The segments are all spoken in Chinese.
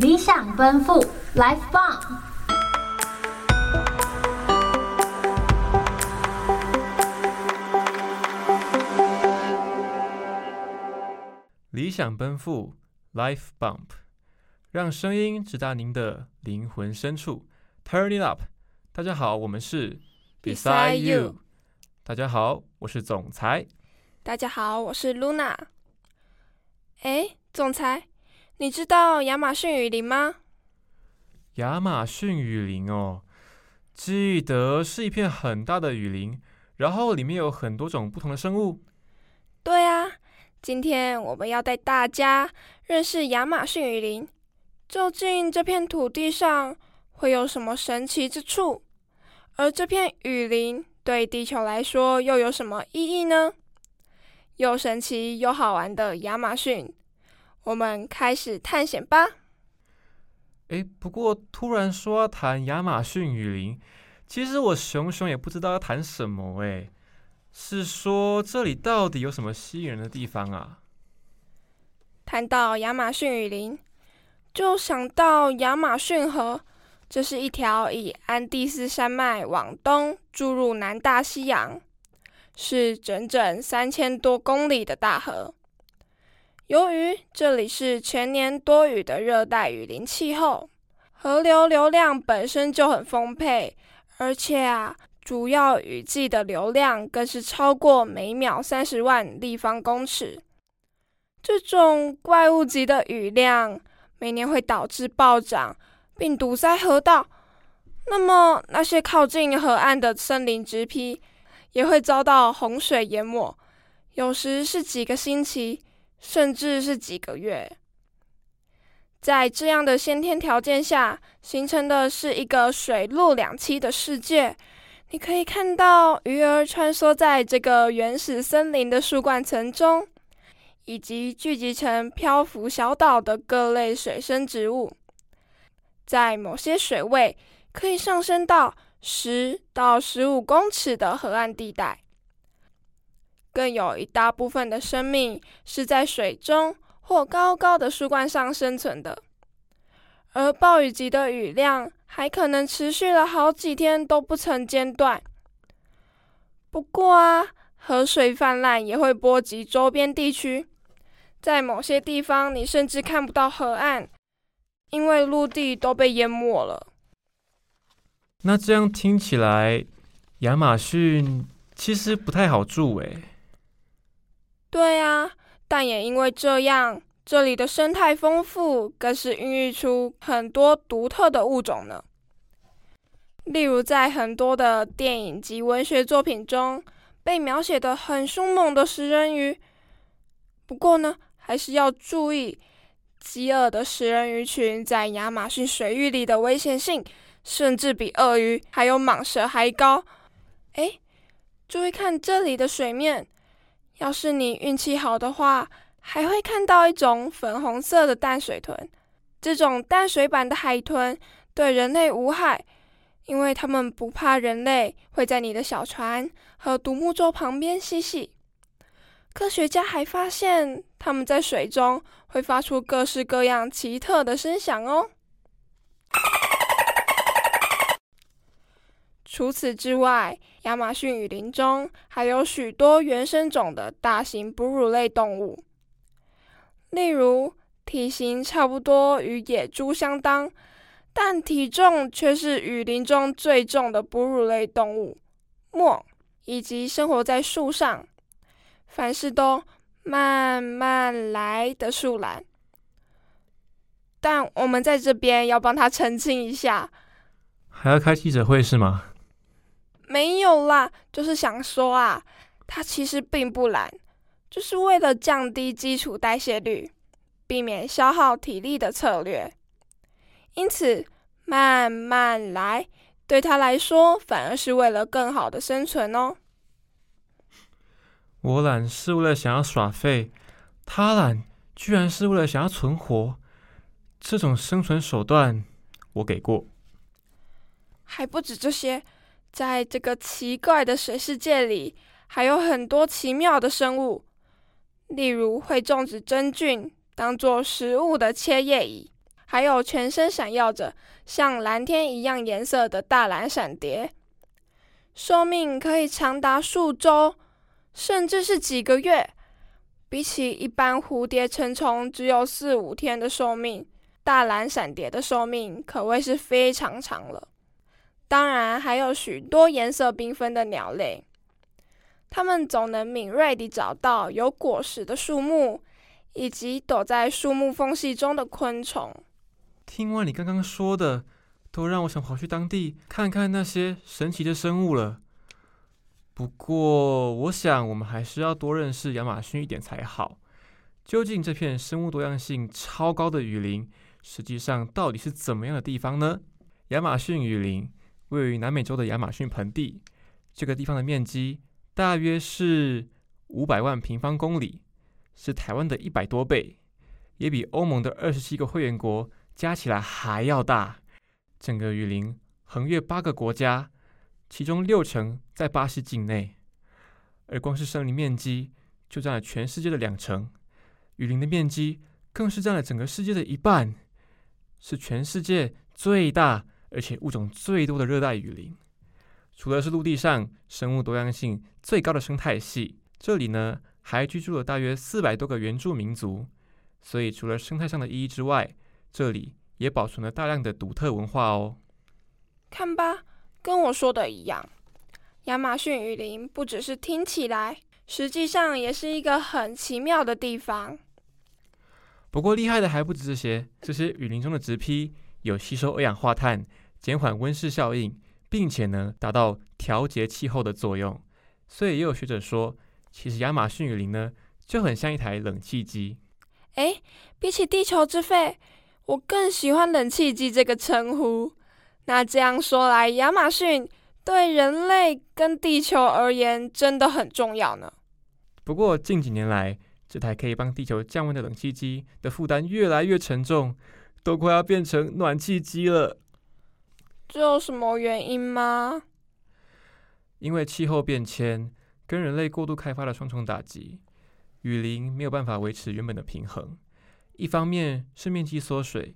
理想奔赴，Life Bomb。理想奔赴，Life Bump，让声音直达您的灵魂深处，Turn it up。大家好，我们是 Beside You。大家好，我是总裁。大家好，我是 Luna。哎，总裁，你知道亚马逊雨林吗？亚马逊雨林哦，记得是一片很大的雨林，然后里面有很多种不同的生物。对啊，今天我们要带大家认识亚马逊雨林。究竟这片土地上会有什么神奇之处？而这片雨林对地球来说又有什么意义呢？又神奇又好玩的亚马逊，我们开始探险吧。哎，不过突然说要谈亚马逊雨林，其实我熊熊也不知道要谈什么。哎，是说这里到底有什么吸引人的地方啊？谈到亚马逊雨林，就想到亚马逊河，这是一条以安第斯山脉往东注入南大西洋。是整整三千多公里的大河。由于这里是全年多雨的热带雨林气候，河流流量本身就很丰沛，而且啊，主要雨季的流量更是超过每秒三十万立方公尺。这种怪物级的雨量，每年会导致暴涨，并堵塞河道。那么，那些靠近河岸的森林植被，也会遭到洪水淹没，有时是几个星期，甚至是几个月。在这样的先天条件下，形成的是一个水陆两栖的世界。你可以看到鱼儿穿梭在这个原始森林的树冠层中，以及聚集成漂浮小岛的各类水生植物。在某些水位，可以上升到十到十五公尺的河岸地带，更有一大部分的生命是在水中或高高的树冠上生存的。而暴雨级的雨量还可能持续了好几天都不曾间断。不过啊，河水泛滥也会波及周边地区，在某些地方你甚至看不到河岸，因为陆地都被淹没了。那这样听起来，亚马逊其实不太好住诶。对啊，但也因为这样，这里的生态丰富，更是孕育出很多独特的物种呢。例如，在很多的电影及文学作品中，被描写的很凶猛的食人鱼。不过呢，还是要注意，饥饿的食人鱼群在亚马逊水域里的危险性。甚至比鳄鱼还有蟒蛇还高。哎，注意看这里的水面，要是你运气好的话，还会看到一种粉红色的淡水豚。这种淡水版的海豚对人类无害，因为它们不怕人类会在你的小船和独木舟旁边嬉戏。科学家还发现，它们在水中会发出各式各样奇特的声响哦。除此之外，亚马逊雨林中还有许多原生种的大型哺乳类动物，例如体型差不多与野猪相当，但体重却是雨林中最重的哺乳类动物——貘，以及生活在树上、凡事都慢慢来的树懒。但我们在这边要帮他澄清一下，还要开记者会是吗？没有啦，就是想说啊，它其实并不懒，就是为了降低基础代谢率，避免消耗体力的策略。因此，慢慢来，对他来说反而是为了更好的生存哦。我懒是为了想要耍废，他懒居然是为了想要存活，这种生存手段我给过。还不止这些。在这个奇怪的水世界里，还有很多奇妙的生物，例如会种植真菌当做食物的切叶蚁，还有全身闪耀着像蓝天一样颜色的大蓝闪蝶，寿命可以长达数周，甚至是几个月。比起一般蝴蝶、成虫只有四五天的寿命，大蓝闪蝶的寿命可谓是非常长了。当然，还有许多颜色缤纷的鸟类，它们总能敏锐地找到有果实的树木，以及躲在树木缝隙中的昆虫。听完你刚刚说的，都让我想跑去当地看看那些神奇的生物了。不过，我想我们还是要多认识亚马逊一点才好。究竟这片生物多样性超高的雨林，实际上到底是怎么样的地方呢？亚马逊雨林位于南美洲的亚马逊盆地，这个地方的面积大约是五百万平方公里，是台湾的一百多倍，也比欧盟的二十七个会员国加起来还要大。整个雨林横越八个国家。其中六成在巴西境内，而光是森林面积就占了全世界的两成，雨林的面积更是占了整个世界的一半，是全世界最大而且物种最多的热带雨林。除了是陆地上生物多样性最高的生态系，这里呢还居住了大约四百多个原住民族，所以除了生态上的意义之外，这里也保存了大量的独特文化哦。看吧。跟我说的一样，亚马逊雨林不只是听起来，实际上也是一个很奇妙的地方。不过厉害的还不止这些，这些雨林中的植被有吸收二氧化碳、减缓温室效应，并且呢达到调节气候的作用。所以也有学者说，其实亚马逊雨林呢就很像一台冷气机。诶，比起地球之肺，我更喜欢冷气机这个称呼。那这样说来，亚马逊对人类跟地球而言真的很重要呢。不过近几年来，这台可以帮地球降温的冷气机的负担越来越沉重，都快要变成暖气机了。这有什么原因吗？因为气候变迁跟人类过度开发的双重打击，雨林没有办法维持原本的平衡。一方面是面积缩水，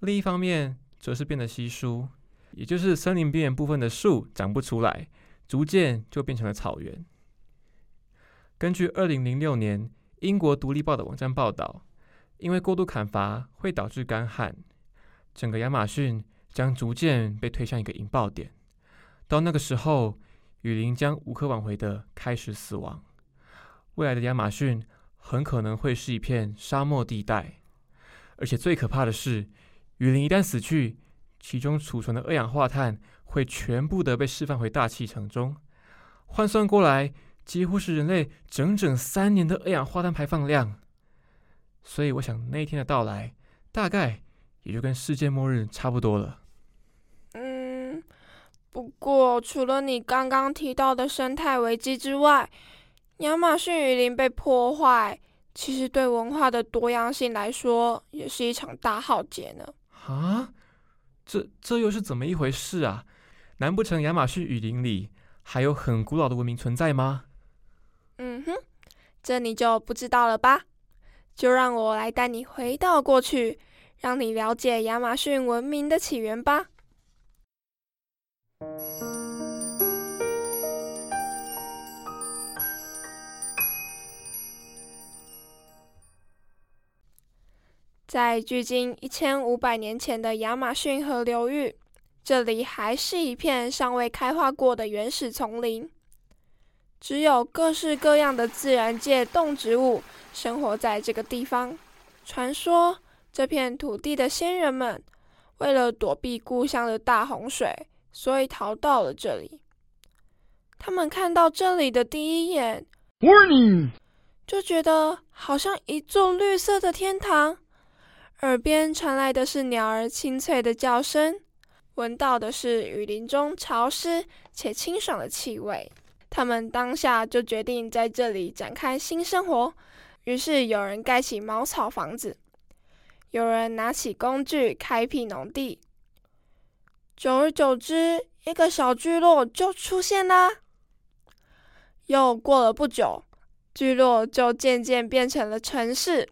另一方面则是变得稀疏。也就是森林边缘部分的树长不出来，逐渐就变成了草原。根据二零零六年英国独立报的网站报道，因为过度砍伐会导致干旱，整个亚马逊将逐渐被推向一个引爆点。到那个时候，雨林将无可挽回的开始死亡。未来的亚马逊很可能会是一片沙漠地带，而且最可怕的是，雨林一旦死去，其中储存的二氧化碳会全部的被释放回大气层中，换算过来，几乎是人类整整三年的二氧化碳排放量。所以，我想那一天的到来，大概也就跟世界末日差不多了。嗯，不过除了你刚刚提到的生态危机之外，亚马逊雨林被破坏，其实对文化的多样性来说，也是一场大浩劫呢。啊？这这又是怎么一回事啊？难不成亚马逊雨林里还有很古老的文明存在吗？嗯哼，这你就不知道了吧？就让我来带你回到过去，让你了解亚马逊文明的起源吧。在距今一千五百年前的亚马逊河流域，这里还是一片尚未开化过的原始丛林，只有各式各样的自然界动植物生活在这个地方。传说这片土地的先人们为了躲避故乡的大洪水，所以逃到了这里。他们看到这里的第一眼!就觉得好像一座绿色的天堂。耳边传来的是鸟儿清脆的叫声，闻到的是雨林中潮湿且清爽的气味。他们当下就决定在这里展开新生活。于是有人盖起茅草房子，有人拿起工具开辟农地。久而久之，一个小聚落就出现啦。又过了不久，聚落就渐渐变成了城市。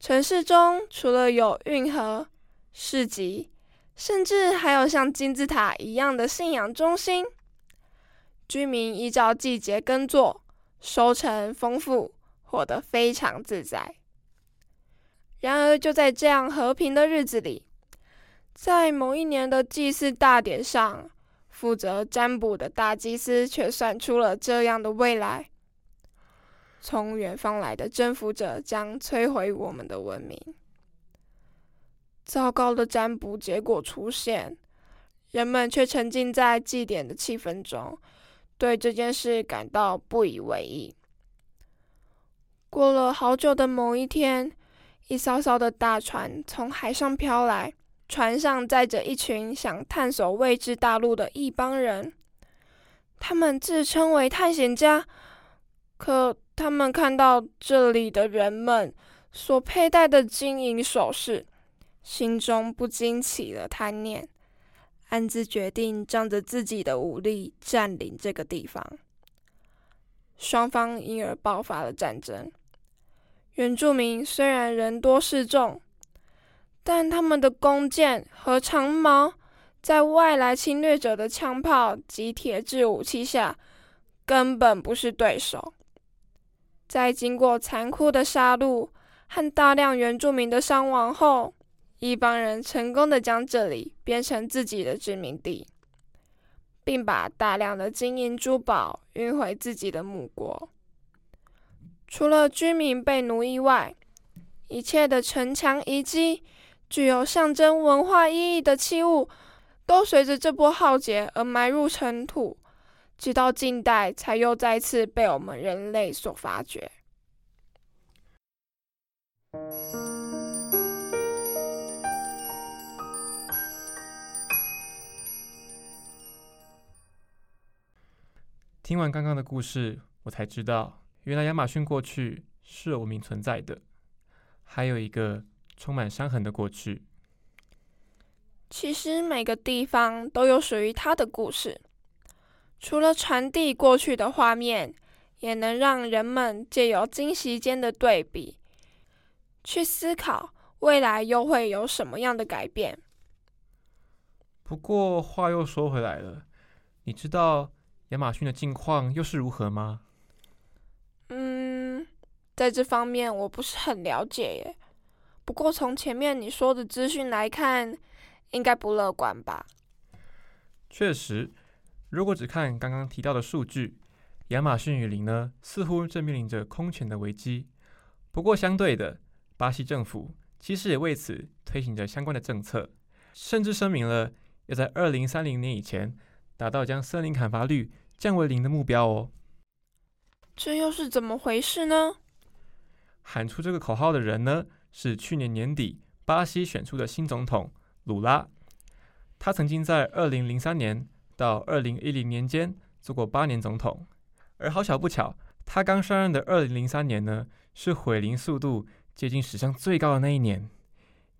城市中除了有运河，市集，甚至还有像金字塔一样的信仰中心。居民依照季节耕作，收成丰富，活得非常自在。然而，就在这样和平的日子里，在某一年的祭祀大典上，负责占卜的大祭司却算出了这样的未来：从远方来的征服者将摧毁我们的文明。糟糕的占卜结果出现，人们却沉浸在祭典的气氛中，对这件事感到不以为意。过了好久的某一天，一艘艘的大船从海上飘来，船上载着一群想探索未知大陆的一帮人。他们自称为探险家，可他们看到这里的人们所佩戴的金银首饰。心中不禁起了贪念，暗自决定仗着自己的武力占领这个地方。双方因而爆发了战争。原住民虽然人多势众，但他们的弓箭和长矛在外来侵略者的枪炮及铁制武器下，根本不是对手。在经过残酷的杀戮和大量原住民的伤亡后，一帮人成功的将这里变成自己的殖民地，并把大量的金银珠宝运回自己的母国。除了居民被奴役外，一切的城墙遗迹、具有象征文化意义的器物，都随着这波浩劫而埋入尘土，直到近代才又再次被我们人类所发掘。听完刚刚的故事，我才知道，原来亚马逊过去是有文明存在的，还有一个充满伤痕的过去。其实每个地方都有属于它的故事，除了传递过去的画面，也能让人们借由惊喜间的对比，去思考未来又会有什么样的改变。不过话又说回来了，你知道亚马逊的近况又是如何吗？嗯，在这方面我不是很了解耶。不过从前面你说的资讯来看，应该不乐观吧？确实，如果只看刚刚提到的数据，亚马逊雨林呢，似乎正面临着空前的危机。不过相对的，巴西政府其实也为此推行着相关的政策，甚至声明了要在二零三零年以前达到将森林砍伐率降为零的目标哦，这又是怎么回事呢？喊出这个口号的人呢，是去年年底巴西选出的新总统鲁拉。他曾经在二零零三年到二零一零年间做过八年总统，而好巧不巧，他刚上任的二零零三年呢，是毁林速度接近史上最高的那一年。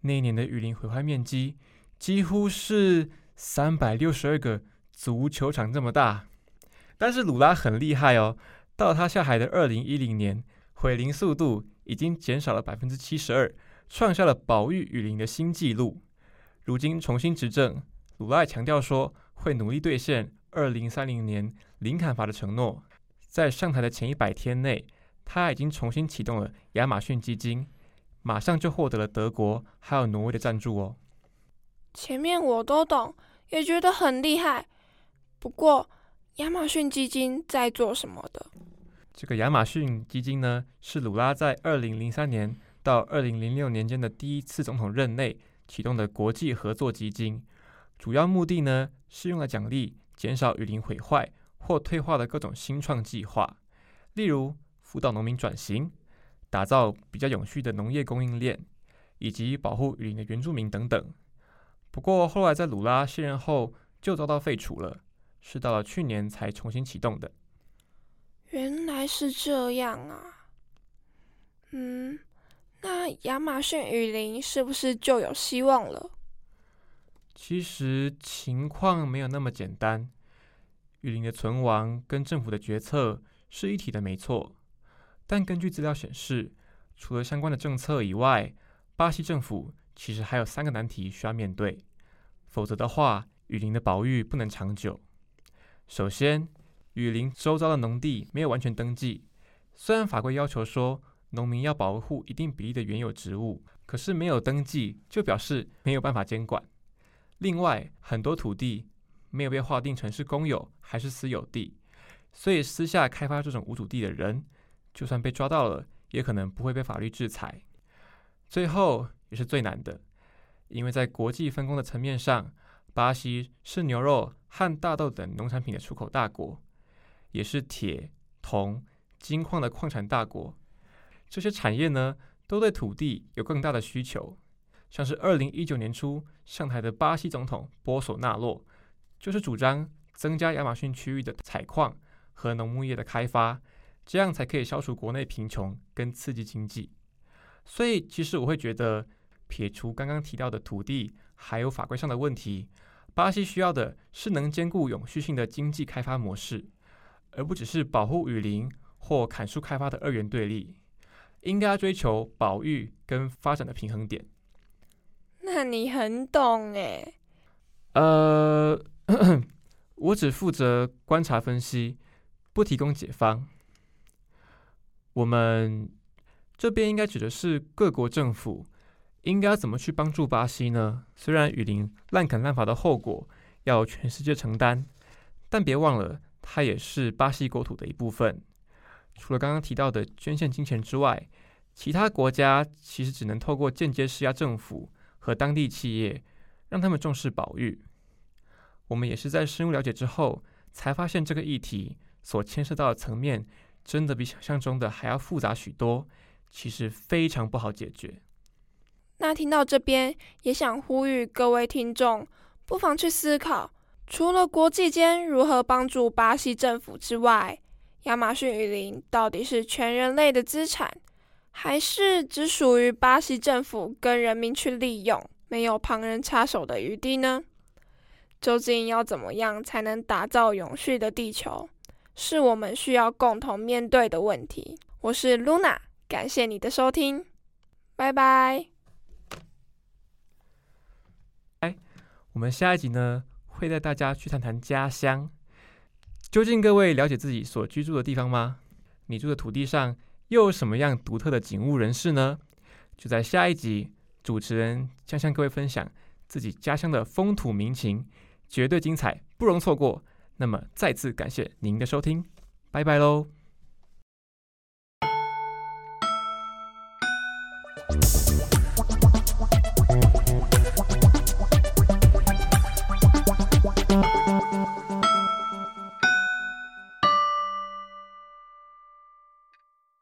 那一年的雨林毁坏面积几乎是三百六十二个足球场这么大。但是鲁拉很厉害哦，到他下海的二零一零年，毁林速度已经减少了百分之七十二，创下了保育雨林的新纪录。如今重新执政，鲁拉强调说会努力兑现二零三零年零砍伐的承诺。在上台的前一百天内，他已经重新启动了亚马逊基金，马上就获得了德国还有挪威的赞助哦。前面我都懂，也觉得很厉害，不过。亚马逊基金在做什么的？这个亚马逊基金呢，是鲁拉在二零零三年到二零零六年间的第一次总统任内启动的国际合作基金。主要目的呢，是用来奖励减少雨林毁坏或退化的各种新创计划，例如辅导农民转型、打造比较永续的农业供应链，以及保护雨林的原住民等等。不过后来在鲁拉卸任后，就遭到废除了。是到了去年才重新启动的。原来是这样啊。嗯，那亚马逊雨林是不是就有希望了？其实情况没有那么简单。雨林的存亡跟政府的决策是一体的，没错。但根据资料显示，除了相关的政策以外，巴西政府其实还有三个难题需要面对，否则的话，雨林的保育不能长久。首先，雨林周遭的农地没有完全登记，虽然法规要求说农民要保护一定比例的原有植物，可是没有登记就表示没有办法监管。另外，很多土地没有被划定成是公有还是私有地，所以私下开发这种无主地的人，就算被抓到了，也可能不会被法律制裁。最后也是最难的，因为在国际分工的层面上，巴西是牛肉和大豆等农产品的出口大国，也是铁、铜、金矿的矿产大国。这些产业呢，都对土地有更大的需求。像是二零一九年初上台的巴西总统波索纳洛，就是主张增加亚马逊区域的采矿和农牧业的开发，这样才可以消除国内贫穷跟刺激经济。所以，其实我会觉得，撇除刚刚提到的土地还有法规上的问题，巴西需要的是能兼顾永续性的经济开发模式，而不只是保护雨林或砍树开发的二元对立。应该追求保育跟发展的平衡点。那你很懂诶。呃，我只负责观察分析，不提供解方。我们。这边应该指的是各国政府应该怎么去帮助巴西呢？虽然雨林滥垦滥伐的后果要全世界承担，但别忘了它也是巴西国土的一部分。除了刚刚提到的捐献金钱之外，其他国家其实只能透过间接施压政府和当地企业，让他们重视保育。我们也是在深入了解之后，才发现这个议题所牵涉到的层面，真的比想象中的还要复杂许多。其实非常不好解决。那听到这边，也想呼吁各位听众，不妨去思考，除了国际间如何帮助巴西政府之外，亚马逊雨林到底是全人类的资产，还是只属于巴西政府跟人民去利用，没有旁人插手的余地呢？究竟要怎么样才能打造永续的地球，是我们需要共同面对的问题。我是 Luna。感谢你的收听，拜拜。哎，我们下一集呢，会带大家去谈谈家乡。究竟各位了解自己所居住的地方吗？你住的土地上又有什么样独特的景物人士呢？就在下一集，主持人将向各位分享自己家乡的风土民情，绝对精彩，不容错过。那么，再次感谢您的收听，拜拜喽。